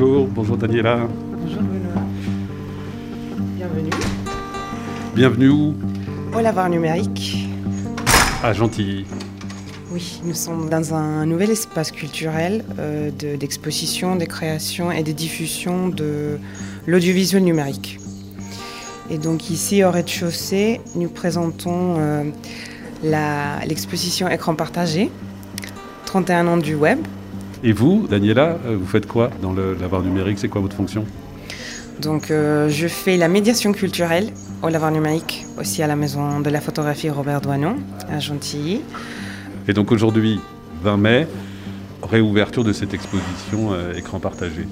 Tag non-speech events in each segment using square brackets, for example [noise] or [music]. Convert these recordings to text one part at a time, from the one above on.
Bonjour, bonjour Daniela. Bonjour Benoît. Bienvenue. Bienvenue où? Au lavoir numérique. À Gentilly. Oui, nous sommes dans un nouvel espace culturel euh, de- d'exposition, de, création et de diffusion de l'audiovisuel numérique. Et donc ici, au rez-de-chaussée, nous présentons euh, l'exposition Écran partagé, 31 ans du web. Et vous, Daniela, euh, vous faites quoi dans le lavoir numérique? C'est quoi votre fonction? Donc euh, je fais la médiation culturelle au lavoir numérique, aussi à la maison de la photographie Robert Doinon, à Gentilly. Et donc aujourd'hui, 20 mai, réouverture de cette exposition euh, écran partagé.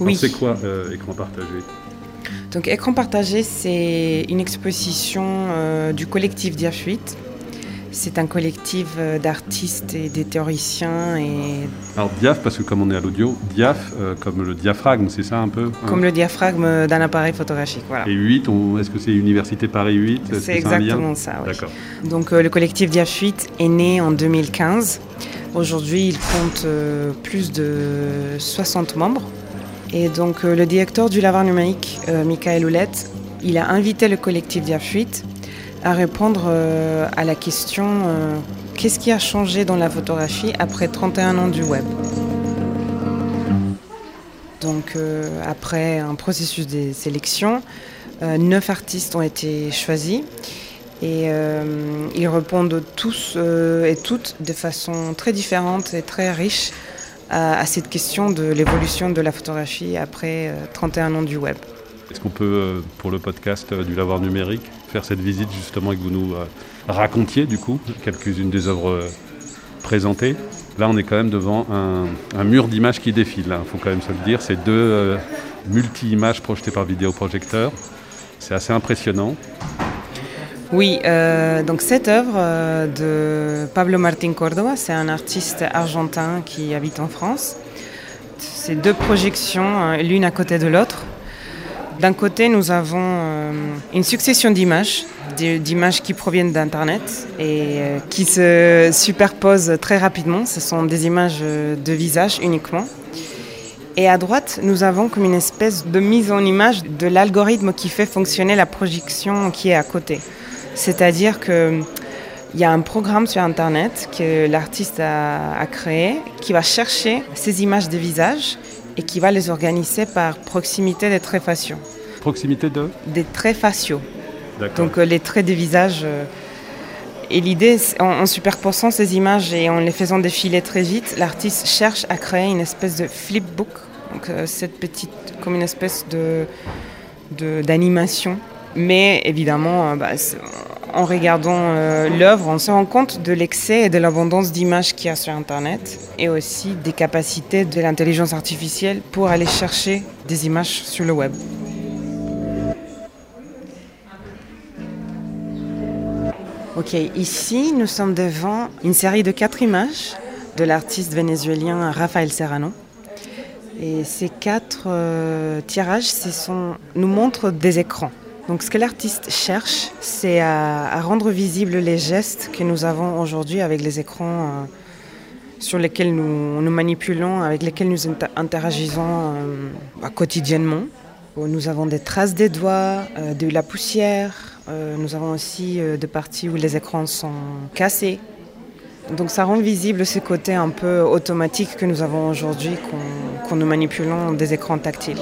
Oui. C'est quoi euh, écran partagé? Donc Écran partagé, c'est une exposition euh, du collectif Diaphuite. C'est un collectif euh, d'artistes et des théoriciens et Alors diaph, parce que comme on est à l'audio, diaph euh, comme le diaphragme, c'est ça un peu hein comme le diaphragme d'un appareil photographique. Voilà. Et 8, on- est-ce que c'est Université Paris 8 Est-ce que C'est exactement ça. oui. D'accord. Donc euh, le collectif Diaphuite est né en 2015. Aujourd'hui, il compte euh, plus de 60 membres. Et donc euh, le directeur du lavoir numérique, euh, Michael Houlette, il a invité le collectif Diaphuite à répondre euh, à la question euh, qu'est-ce qui a changé dans la photographie après 31 ans du web? Donc euh, après un processus de sélection, neuf artistes ont été choisis et ils répondent tous et toutes de façon très différente et très riche à, cette question de l'évolution de la photographie après euh, 31 ans du web. Est-ce qu'on peut, pour le podcast du lavoir numérique, faire cette visite justement et que vous nous euh, racontiez du coup quelques-unes des œuvres euh, présentées Là, on est quand même devant un, mur d'images qui défile. Il faut quand même se le dire. C'est deux euh, multi-images projetées par vidéoprojecteur. C'est assez impressionnant. Oui, donc cette œuvre de Pablo Martín Córdoba, c'est un artiste argentin qui habite en France. C'est deux projections, euh, l'une à côté de l'autre. D'un côté, nous avons euh, une succession d'images, d'images qui proviennent d'Internet et euh, qui se superposent très rapidement. Ce sont des images euh, de visage uniquement. Et à droite, nous avons comme une espèce de mise en image de l'algorithme qui fait fonctionner la projection qui est à côté. C'est-à-dire qu'il y a un programme sur Internet que l'artiste a, a créé qui va chercher ces images de visage et qui va les organiser par proximité des traits faciaux. Proximité de Des traits faciaux. Donc euh, les traits des visages. euh, et l'idée, en, superposant ces images et en les faisant défiler très vite, l'artiste cherche à créer une espèce de flipbook. Donc euh, cette petite, comme une espèce de d'animation. Mais évidemment, bah, en regardant euh, l'œuvre, on se rend compte de l'excès et de l'abondance d'images qu'il y a sur Internet et aussi des capacités de l'intelligence artificielle pour aller chercher des images sur le web. Ok, ici nous sommes devant une série de quatre images de l'artiste vénézuélien Rafael Serrano. Et ces quatre euh, tirages nous montrent des écrans. Donc ce que l'artiste cherche, c'est à, rendre visibles les gestes que nous avons aujourd'hui avec les écrans euh, sur lesquels nous, manipulons, avec lesquels nous inter- interagisons euh, quotidiennement. Nous avons des traces des doigts, euh, de la poussière. euh, nous avons aussi euh, des parties où les écrans sont cassés. Donc ça rend visible ce côté un peu automatique que nous avons aujourd'hui quand nous manipulons des écrans tactiles.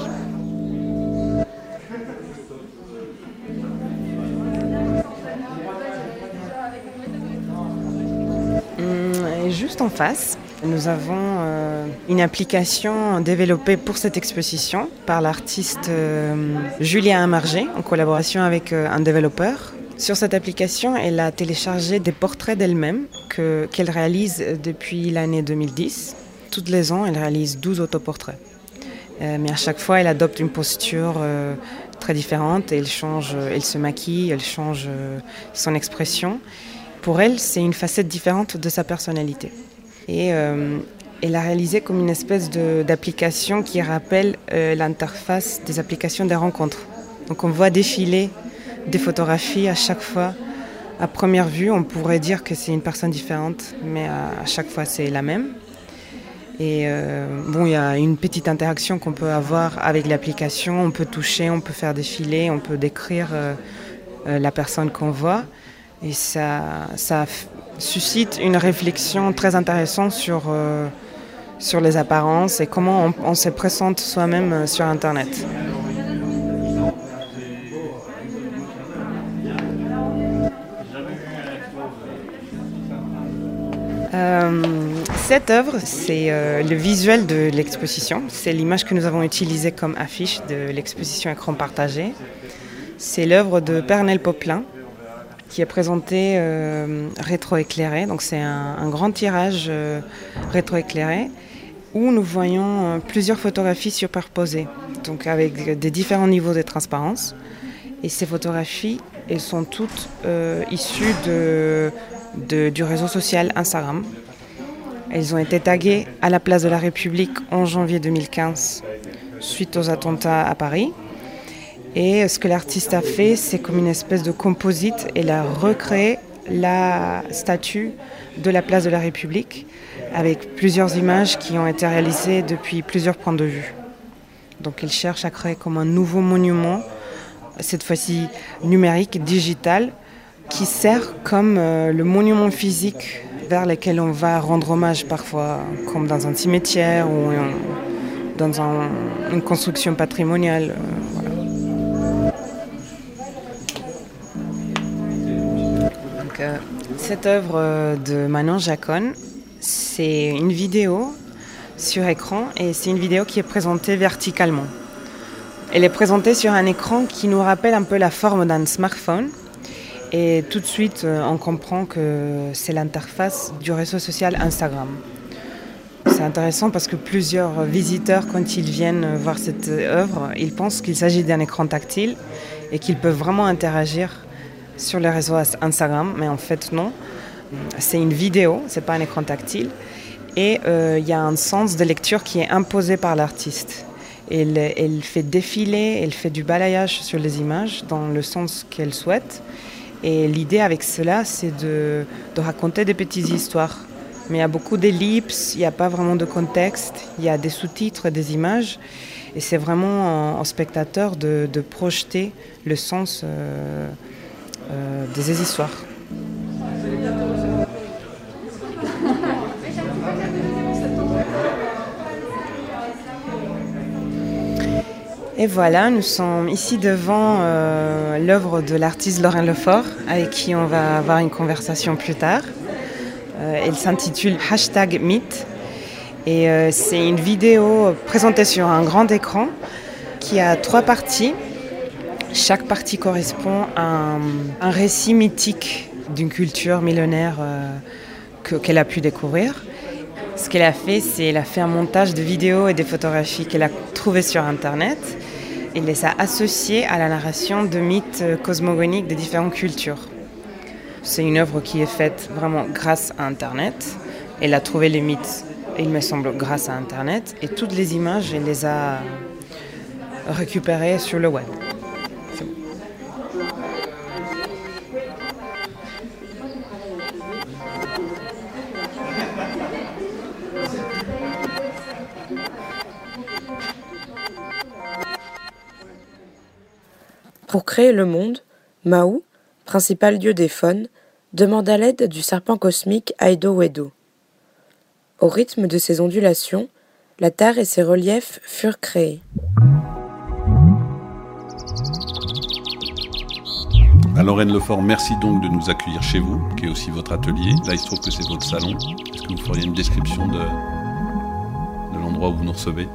Juste en face, nous avons euh, une application développée pour cette exposition par l'artiste euh, Julien Amargé en collaboration avec euh, un développeur. Sur cette application, elle a téléchargé des portraits d'elle-même que- qu'elle réalise depuis l'année 2010. Toutes les ans, elle réalise 12 autoportraits. Euh, mais à chaque fois, elle adopte une posture très différente. Elle change, elle se maquille, elle change son expression. Pour elle, c'est une facette différente de sa personnalité. Et euh, elle a réalisé comme une espèce d'application qui rappelle euh, l'interface des applications des rencontres. Donc on voit défiler des photographies à chaque fois. À première vue, on pourrait dire que c'est une personne différente, mais à, à chaque fois c'est la même. Et bon, il y a une petite interaction qu'on peut avoir avec l'application. On peut toucher, on peut faire défiler, on peut décrire la personne qu'on voit. Et ça, ça suscite une réflexion très intéressante sur, sur les apparences et comment on, se présente soi-même sur Internet. Euh, cette œuvre, c'est euh, le visuel de l'exposition. C'est l'image que nous avons utilisée comme affiche de l'exposition écran partagé. C'est l'œuvre de Pernel Poplin qui est présentée euh, rétroéclairée. Donc c'est un, grand tirage rétroéclairé où nous voyons plusieurs photographies superposées, donc avec des différents niveaux de transparence. Et ces photographies, elles sont toutes issues du réseau social Instagram. Elles ont été taguées à la place de la République en janvier 2015 suite aux attentats à Paris. Et ce que l'artiste a fait, c'est comme une espèce de composite. Elle a recréé la statue de la place de la République avec plusieurs images qui ont été réalisées depuis plusieurs points de vue. Donc elle cherche à créer comme un nouveau monument, cette fois-ci numérique, digital, qui sert comme euh, le monument physique vers lequel on va rendre hommage parfois, comme dans un cimetière ou dans une construction patrimoniale. Cette œuvre de Manon Jacon, c'est une vidéo sur écran et c'est une vidéo qui est présentée verticalement. Elle est présentée sur un écran qui nous rappelle un peu la forme d'un smartphone et tout de suite, euh, on comprend que c'est l'interface du réseau social Instagram. C'est intéressant parce que plusieurs visiteurs, quand ils viennent voir cette œuvre, ils pensent qu'il s'agit d'un écran tactile et qu'ils peuvent vraiment interagir sur les réseaux Instagram, mais en fait non. C'est une vidéo, c'est pas un écran tactile. Et euh, il y a un sens de lecture qui est imposé par l'artiste. Elle, fait défiler, elle fait du balayage sur les images dans le sens qu'elle souhaite. Et l'idée avec cela, c'est de, raconter des petites histoires. Mais il y a beaucoup d'ellipses, il n'y a pas vraiment de contexte, il y a des sous-titres, des images. Et c'est vraiment en, spectateur de, projeter le sens euh, euh, des histoires. Et voilà, nous sommes ici devant euh, l'œuvre de l'artiste Laurent Lefort, avec qui on va avoir une conversation plus tard. Euh, elle s'intitule Hashtag Mythe. Et c'est une vidéo présentée sur un grand écran qui a trois parties. Chaque partie correspond à un, récit mythique d'une culture millénaire qu'elle a pu découvrir. Ce qu'elle a fait, c'est qu'elle a fait un montage de vidéos et des photographies qu'elle a trouvées sur Internet il les a associés à la narration de mythes cosmogoniques de différentes cultures. C'est une œuvre qui est faite vraiment grâce à Internet. Elle a trouvé les mythes, il me semble, grâce à Internet. Et toutes les images, elle les a récupérées sur le web. Pour créer le monde, Mahou, principal dieu des faunes, demanda l'aide du serpent cosmique Aido Wedo. Au rythme de ses ondulations, la Terre et ses reliefs furent créés. À Lorraine Lefort, merci donc de nous accueillir chez vous, qui est aussi votre atelier. Là, il se trouve que c'est votre salon. Est-ce que vous feriez une description de, de l'endroit où vous nous recevez?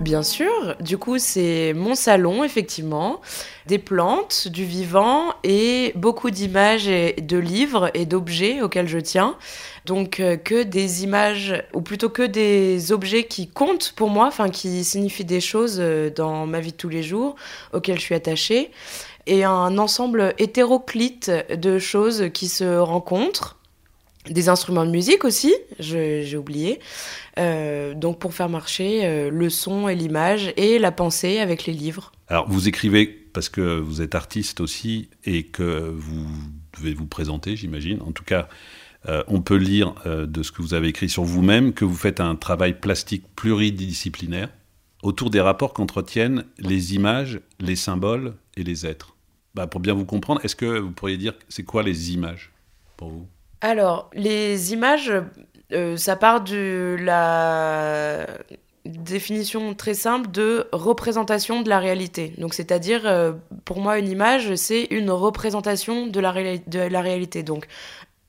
Bien sûr, du coup c'est mon salon effectivement, des plantes, du vivant et beaucoup d'images et de livres et d'objets auxquels je tiens. Donc euh, que des images ou plutôt que des objets qui comptent pour moi, enfin qui signifient des choses euh, dans ma vie de tous les jours auxquelles je suis attachée. Et un ensemble hétéroclite de choses qui se rencontrent des instruments de musique aussi, j'ai oublié. Euh, donc pour faire marcher euh, le son et l'image et la pensée avec les livres. Alors vous écrivez parce que vous êtes artiste aussi et que vous devez vous présenter, j'imagine. En tout cas, on peut lire de ce que vous avez écrit sur vous-même que vous faites un travail plastique pluridisciplinaire autour des rapports qu'entretiennent les images, les symboles et les êtres. Bah, pour bien vous comprendre, est-ce que vous pourriez dire c'est quoi les images pour vous? Alors, les images, euh, ça part de la définition très simple de représentation de la réalité. Donc, c'est-à-dire, euh, pour moi, une image, c'est une représentation de la, de la réalité. Donc,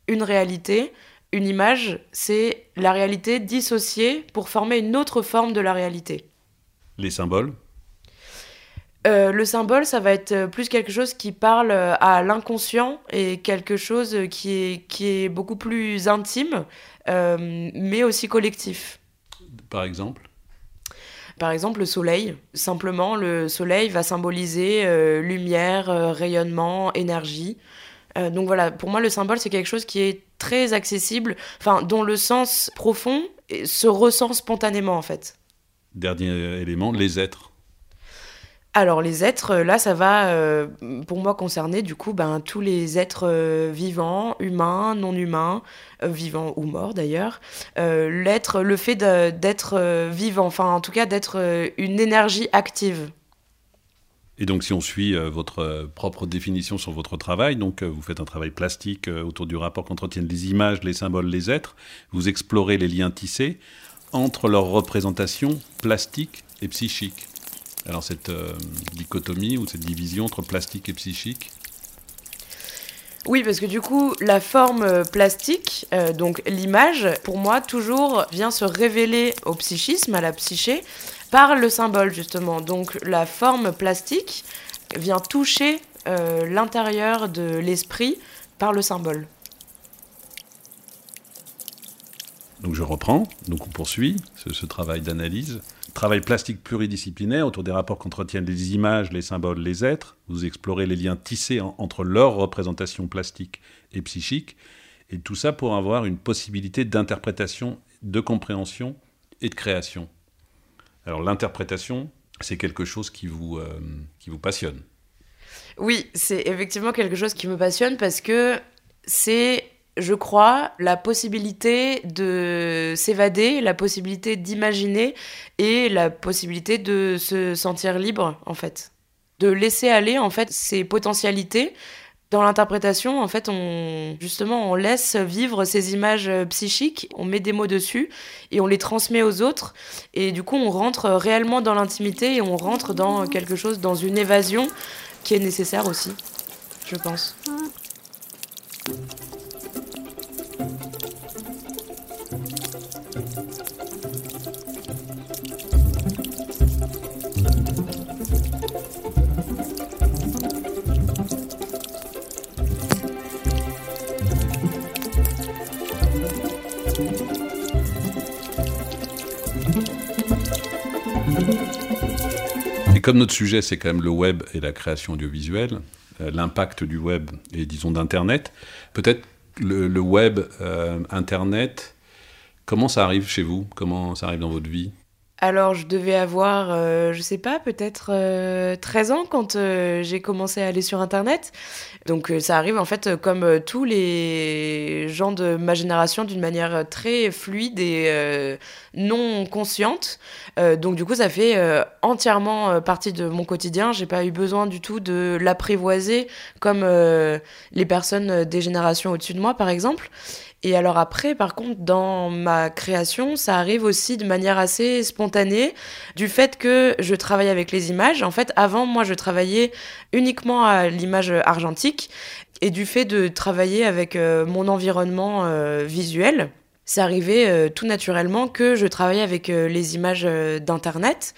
une réalité, une image, c'est la réalité dissociée pour former une autre forme de la réalité. Les symboles euh, le symbole, ça va être euh, plus quelque chose qui parle euh, à l'inconscient et quelque chose qui est, qui est beaucoup plus intime, mais aussi collectif. Par exemple? Par exemple, le soleil. Simplement, le soleil va symboliser lumière, rayonnement, énergie. donc voilà, pour moi, le symbole, c'est quelque chose qui est très accessible, enfin, dont le sens profond se ressent spontanément, en fait. Dernier élément, les êtres. Alors les êtres, là, ça va euh, pour moi concerner du coup ben, tous les êtres euh, vivants, humains, non humains, euh, vivants ou morts d'ailleurs. L'être, le fait d'être vivant, enfin en tout cas d'être une énergie active. Et donc si on suit votre propre définition sur votre travail, donc vous faites un travail plastique autour du rapport qu'entretiennent les images, les symboles, les êtres, vous explorez les liens tissés entre leurs représentations plastiques et psychiques. Alors cette euh, dichotomie ou cette division entre plastique et psychique oui, parce que du coup, la forme euh, plastique, euh, donc l'image, pour moi, toujours vient se révéler au psychisme, à la psyché, par le symbole, justement. Donc la forme plastique vient toucher l'intérieur de l'esprit par le symbole. Donc je reprends, donc on poursuit ce travail d'analyse. Travail plastique pluridisciplinaire autour des rapports qu'entretiennent les images, les symboles, les êtres. Vous explorez les liens tissés entre leurs représentations plastiques et psychiques. Et tout ça pour avoir une possibilité d'interprétation, de compréhension et de création. Alors l'interprétation, c'est quelque chose qui vous, euh, qui vous passionne. Oui, c'est effectivement quelque chose qui me passionne parce que c'est je crois, la possibilité de s'évader, la possibilité d'imaginer et la possibilité de se sentir libre, en fait. De laisser aller, en fait, ses potentialités. Dans l'interprétation, en fait, justement, on laisse vivre ces images psychiques, on met des mots dessus et on les transmet aux autres. Et du coup, on rentre réellement dans l'intimité et on rentre dans quelque chose, dans une évasion qui est nécessaire aussi, je pense. Comme notre sujet, c'est quand même le web et la création audiovisuelle, euh, l'impact du web et disons d'Internet, peut-être le, web, euh, Internet, comment ça arrive chez vous? Comment ça arrive dans votre vie? Alors, je devais avoir, euh, je sais pas, peut-être 13 ans quand j'ai commencé à aller sur Internet. Donc, ça arrive en fait comme tous les gens de ma génération d'une manière très fluide et non consciente. Euh, donc du coup, ça fait euh, entièrement euh, partie de mon quotidien. J'ai pas eu besoin du tout de l'apprivoiser comme les personnes des générations au-dessus de moi, par exemple. Et alors après, par contre, dans ma création, ça arrive aussi de manière assez spontanée, du fait que je travaille avec les images. En fait, avant, moi, je travaillais uniquement à l'image argentique, et du fait de travailler avec mon environnement visuel, c'est arrivé euh, tout naturellement que je travaille avec euh, les images euh, d'Internet,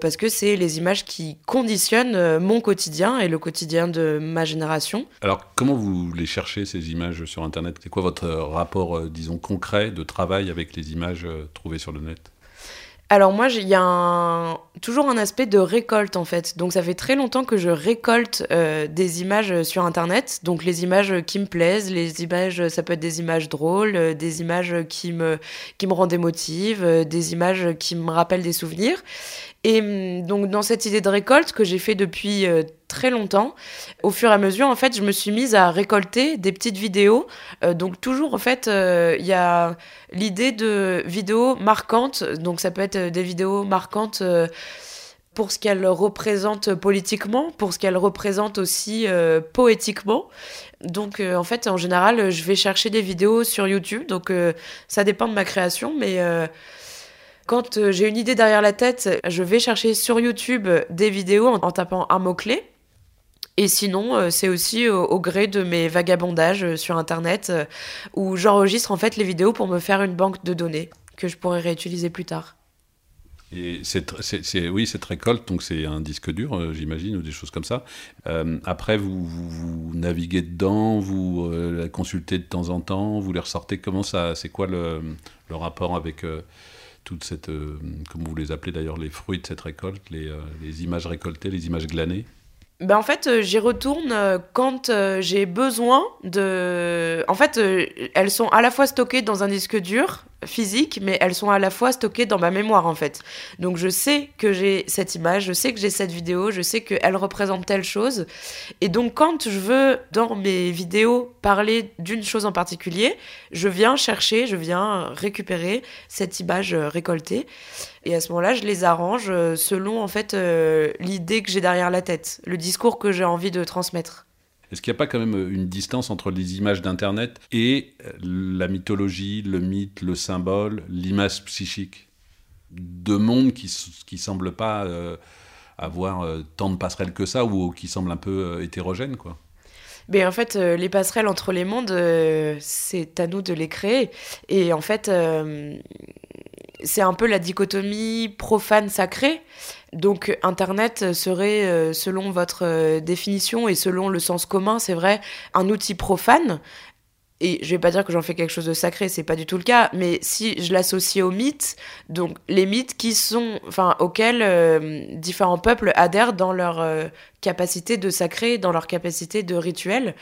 parce que c'est les images qui conditionnent mon quotidien et le quotidien de ma génération. Alors, comment vous les cherchez, ces images sur Internet? C'est quoi votre rapport, disons, concret de travail avec les images trouvées sur le net? Alors moi, il y a toujours un aspect de récolte en fait. Donc ça fait très longtemps que je récolte euh, des images sur Internet. Donc les images qui me plaisent, les images, ça peut être des images drôles, euh, des images qui me, qui me rendent émotive, euh, des images qui me rappellent des souvenirs. Et hum, donc dans cette idée de récolte que j'ai fait depuis euh, très longtemps, au fur et à mesure, en fait, je me suis mise à récolter des petites vidéos. Euh, donc toujours, en fait, euh, il y a l'idée de vidéos marquantes. Donc ça peut être des vidéos marquantes pour ce qu'elles représentent politiquement, pour ce qu'elles représentent aussi poétiquement. Donc en fait, en général, je vais chercher des vidéos sur YouTube. Donc ça dépend de ma création, mais quand euh, j'ai une idée derrière la tête, je vais chercher sur YouTube des vidéos en, tapant un mot-clé. Et sinon, euh, c'est aussi au, gré de mes vagabondages euh, sur Internet où j'enregistre en fait les vidéos pour me faire une banque de données que je pourrais réutiliser plus tard. Et oui, cette récolte, donc c'est un disque dur, j'imagine, ou des choses comme ça. après, vous, naviguez dedans, vous la consultez de temps en temps, vous les ressortez. Comment ça, c'est quoi le rapport avec toute cette, euh, comme vous les appelez d'ailleurs, les fruits de cette récolte, les, euh, les images récoltées, les images glanées ben en fait, euh, j'y retourne quand j'ai besoin de. En fait, elles sont à la fois stockées dans un disque dur, physiques, mais elles sont à la fois stockées dans ma mémoire en fait. Donc je sais que j'ai cette image, je sais que j'ai cette vidéo, je sais qu'elle représente telle chose. Et donc quand je veux dans mes vidéos parler d'une chose en particulier, je viens chercher, je viens récupérer cette image récoltée. Et à ce moment-là, je les arrange selon en fait euh, l'idée que j'ai derrière la tête, le discours que j'ai envie de transmettre. Est-ce qu'il n'y a pas quand même euh, une distance entre les images d'Internet et euh, la mythologie, le mythe, le symbole, l'image psychique Deux mondes qui ne semblent pas euh, avoir tant de passerelles que ça ou qui semblent un peu hétérogènes, quoi? Mais en fait, les passerelles entre les mondes, c'est à nous de les créer. Et en fait, c'est un peu la dichotomie profane-sacré. Donc Internet serait, euh, selon votre euh, définition et selon le sens commun, c'est vrai, un outil profane. Et je vais pas dire que j'en fais quelque chose de sacré, c'est pas du tout le cas, mais si je l'associe aux mythes, donc les mythes qui sont, enfin, auxquels euh, différents peuples adhèrent dans leur capacité de sacré, dans leur capacité de rituel.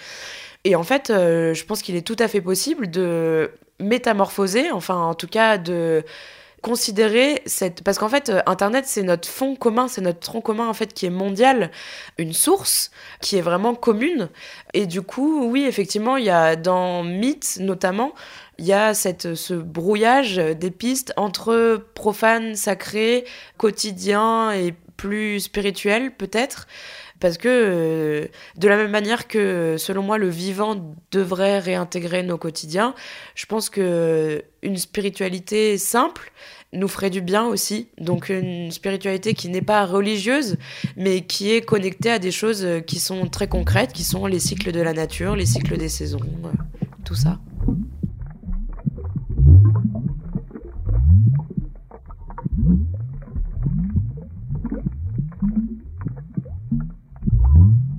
Et en fait, je pense qu'il est tout à fait possible de métamorphoser, enfin, en tout cas, de considérer cette parce qu'en fait euh, internet c'est notre fond commun c'est notre tronc commun en fait qui est mondial une source qui est vraiment commune. Et du coup oui effectivement il y a dans mythe notamment il y a cette, ce brouillage des pistes entre profane, sacré, quotidien et plus spirituel peut-être. Parce que euh, de la même manière que selon moi le vivant devrait réintégrer nos quotidiens, je pense que une spiritualité simple nous ferait du bien aussi. Donc une spiritualité qui n'est pas religieuse, mais qui est connectée à des choses qui sont très concrètes, qui sont les cycles de la nature, les cycles des saisons, euh, tout ça.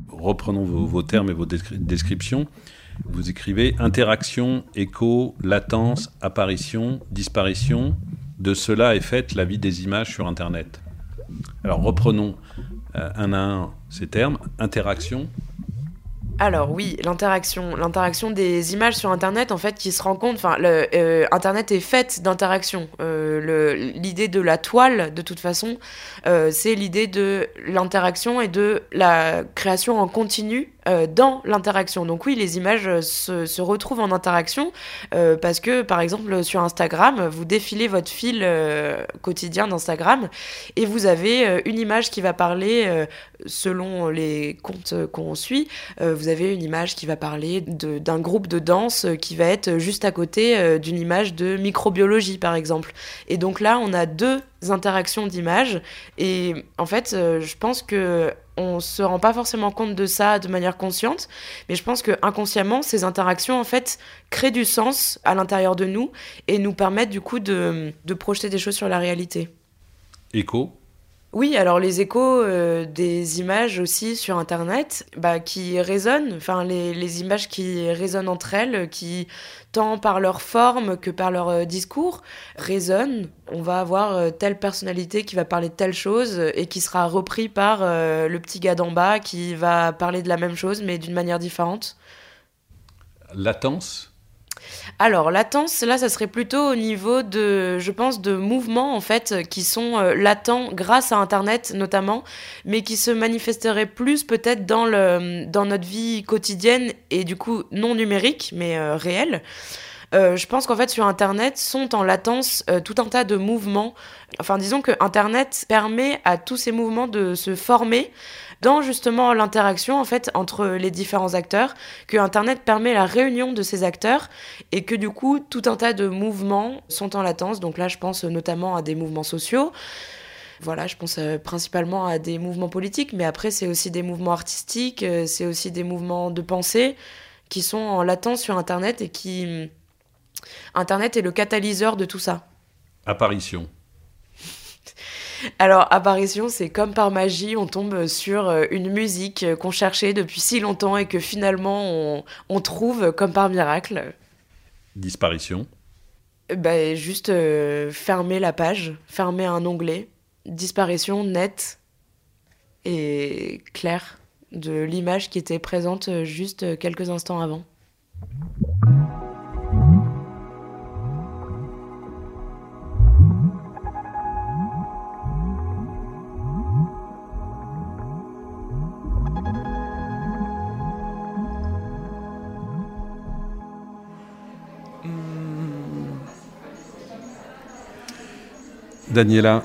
Reprenons vos, termes et vos descriptions. Vous écrivez interaction, écho, latence, apparition, disparition, de cela est faite la vie des images sur Internet. Alors reprenons euh, un à un ces termes. Interaction. Alors oui, l'interaction, l'interaction des images sur Internet, en fait, qui se rend compte, enfin, euh, Internet est faite d'interaction. Euh, l'idée de la toile, de toute façon, c'est l'idée de l'interaction et de la création en continu euh, dans l'interaction. Donc oui, les images euh, se, retrouvent en interaction euh, parce que, par exemple, sur Instagram, vous défilez votre fil quotidien d'Instagram et vous avez une image qui va parler, selon les comptes qu'on suit, vous avez une image qui va parler d'un groupe de danse qui va être juste à côté d'une image de microbiologie, par exemple. Et donc là, on a deux interactions d'images et en fait, je pense que on se rend pas forcément compte de ça de manière consciente, mais je pense que inconsciemment, ces interactions en fait créent du sens à l'intérieur de nous et nous permettent du coup de, de projeter des choses sur la réalité. Écho? Oui, alors les échos euh, des images aussi sur Internet bah, qui résonnent, enfin les, images qui résonnent entre elles, qui tant par leur forme que par leur euh, discours résonnent. On va avoir euh, telle personnalité qui va parler de telle chose et qui sera repris par le petit gars d'en bas qui va parler de la même chose mais d'une manière différente. Latence alors, latence, là, ça serait plutôt au niveau de, je pense, de mouvements, en fait, qui sont euh, latents grâce à Internet, notamment, mais qui se manifesteraient plus peut-être dans, notre vie quotidienne et du coup non numérique, mais euh, réelle. Euh, je pense qu'en fait, sur Internet sont en latence tout un tas de mouvements. Enfin, disons que Internet permet à tous ces mouvements de se former dans justement l'interaction en fait entre les différents acteurs, que Internet permet la réunion de ces acteurs et que du coup tout un tas de mouvements sont en latence. Donc là, je pense notamment à des mouvements sociaux. Voilà, je pense euh, principalement à des mouvements politiques, mais après c'est aussi des mouvements artistiques, euh, c'est aussi des mouvements de pensée qui sont en latence sur Internet et qui Internet est le catalyseur de tout ça. Apparition. [laughs] Alors, apparition, c'est comme par magie, on tombe sur euh, une musique qu'on cherchait depuis si longtemps et que finalement on, trouve comme par miracle. Disparition bah, Juste euh, fermer la page, fermer un onglet. Disparition nette et claire de l'image qui était présente euh, juste quelques instants avant. Daniela,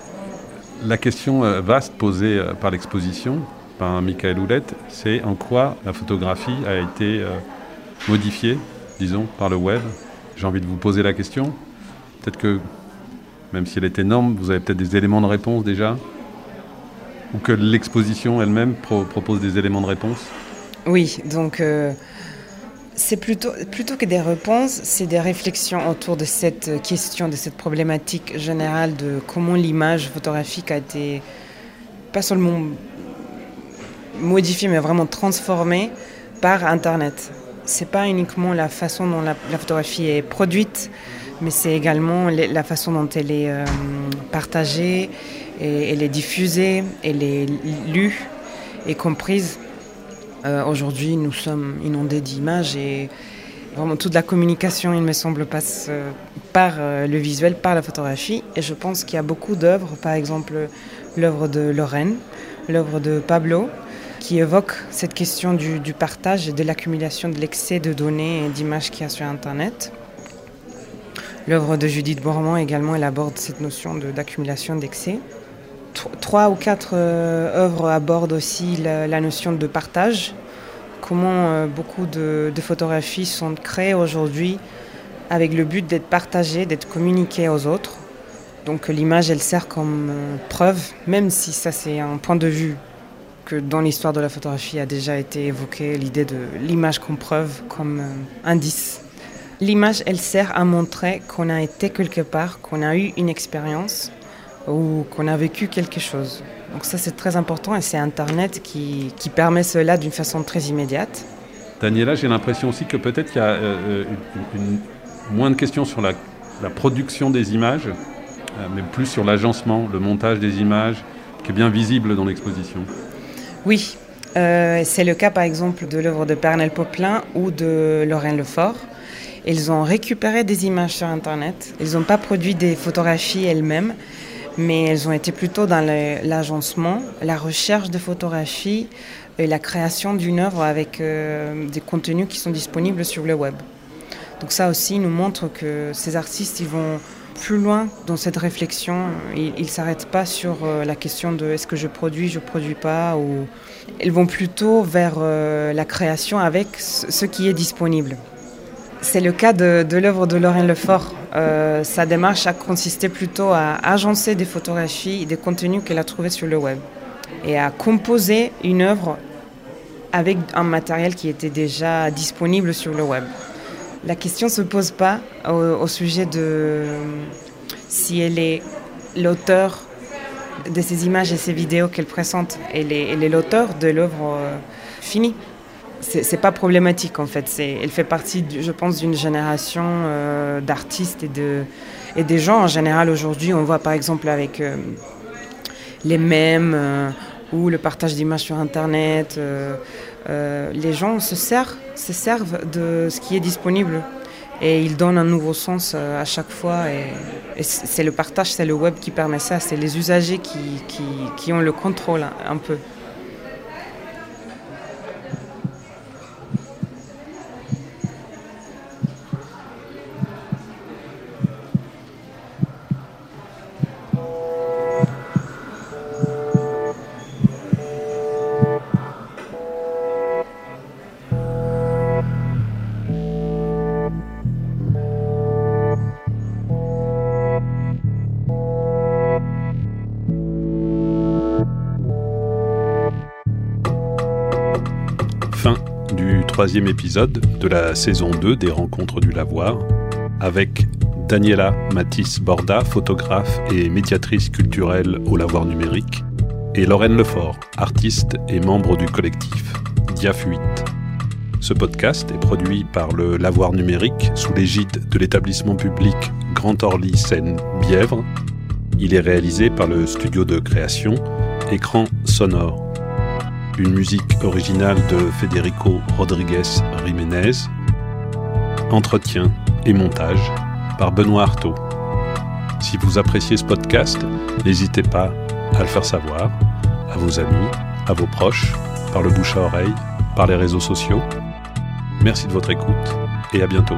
la question euh, vaste posée euh, par l'exposition, par Michael Houlette, c'est en quoi la photographie a été euh, modifiée, disons, par le web? J'ai envie de vous poser la question. Peut-être que, même si elle est énorme, vous avez peut-être des éléments de réponse déjà? Ou que l'exposition elle-même propose des éléments de réponse? Oui, donc c'est plutôt, plutôt que des réponses, c'est des réflexions autour de cette question, de cette problématique générale de comment l'image photographique a été pas seulement modifiée, mais vraiment transformée par Internet. C'est pas uniquement la façon dont la, photographie est produite, mais c'est également la façon dont elle est euh, partagée, et elle est diffusée, elle est lue et comprise. Euh, aujourd'hui, nous sommes inondés d'images et vraiment toute la communication, il me semble, passe euh, par euh, le visuel, par la photographie. Et je pense qu'il y a beaucoup d'œuvres, par exemple l'œuvre de Lorraine, l'œuvre de Pablo, qui évoque cette question du, partage et de l'accumulation de l'excès de données et d'images qu'il y a sur Internet. L'œuvre de Judith Bourmand également, elle aborde cette notion d'accumulation d'excès trois ou quatre euh, œuvres abordent aussi la, notion de partage, comment euh, beaucoup de, photographies sont créées aujourd'hui avec le but d'être partagées, d'être communiquées aux autres. Donc l'image, elle sert comme euh, preuve, même si ça c'est un point de vue que dans l'histoire de la photographie a déjà été évoqué, l'idée de l'image comme preuve, comme indice. L'image, elle sert à montrer qu'on a été quelque part, qu'on a eu une expérience, ou qu'on a vécu quelque chose. Donc ça c'est très important et c'est Internet qui, qui permet cela d'une façon très immédiate. Daniela, j'ai l'impression aussi que peut-être qu'il y a euh, une, moins de questions sur la, la production des images, euh, mais plus sur l'agencement, le montage des images, qui est bien visible dans l'exposition. Oui, euh, c'est le cas par exemple de l'œuvre de Pernel Poplin ou de Lorraine Lefort. Ils ont récupéré des images sur Internet. Ils n'ont pas produit des photographies elles-mêmes, mais elles ont été plutôt dans l'agencement, la recherche de photographies et la création d'une œuvre avec euh, des contenus qui sont disponibles sur le web. Donc ça aussi nous montre que ces artistes, ils vont plus loin dans cette réflexion. Ils ne s'arrêtent pas sur euh, la question de est-ce que je produis, je ne produis pas, ou ils vont plutôt vers euh, la création avec ce qui est disponible. C'est le cas de, l'œuvre de Lorraine Lefort. Euh, sa démarche a consisté plutôt à agencer des photographies et des contenus qu'elle a trouvés sur le web et à composer une œuvre avec un matériel qui était déjà disponible sur le web. La question ne se pose pas au, sujet de si elle est l'auteur de ces images et ces vidéos qu'elle présente. Elle est l'auteur de l'œuvre euh, finie c'est pas problématique en fait. Elle fait partie, je pense, d'une génération euh, d'artistes et, de, et des gens en général aujourd'hui. On voit par exemple avec euh, les mèmes euh, ou le partage d'images sur Internet. les gens se servent, se servent de ce qui est disponible. et il donne un nouveau sens à chaque fois. Et, c'est le partage, c'est le web qui permet ça, c'est les usagers qui, qui, qui ont le contrôle un peu. Troisième épisode de la saison 2 des Rencontres du Lavoir, avec Daniela Matisse Borda, photographe et médiatrice culturelle au Lavoir numérique, et Lorraine Lefort, artiste et membre du collectif Diafuite. Ce podcast est produit par le Lavoir numérique sous l'égide de l'établissement public Grand Orly Seine-Bièvre. Il est réalisé par le studio de création Écran Sonore une musique originale de Federico Rodriguez Jiménez, entretien et montage par Benoît Artaud. Si vous appréciez ce podcast, n'hésitez pas à le faire savoir à vos amis, à vos proches, par le bouche à oreille, par les réseaux sociaux. Merci de votre écoute et à bientôt.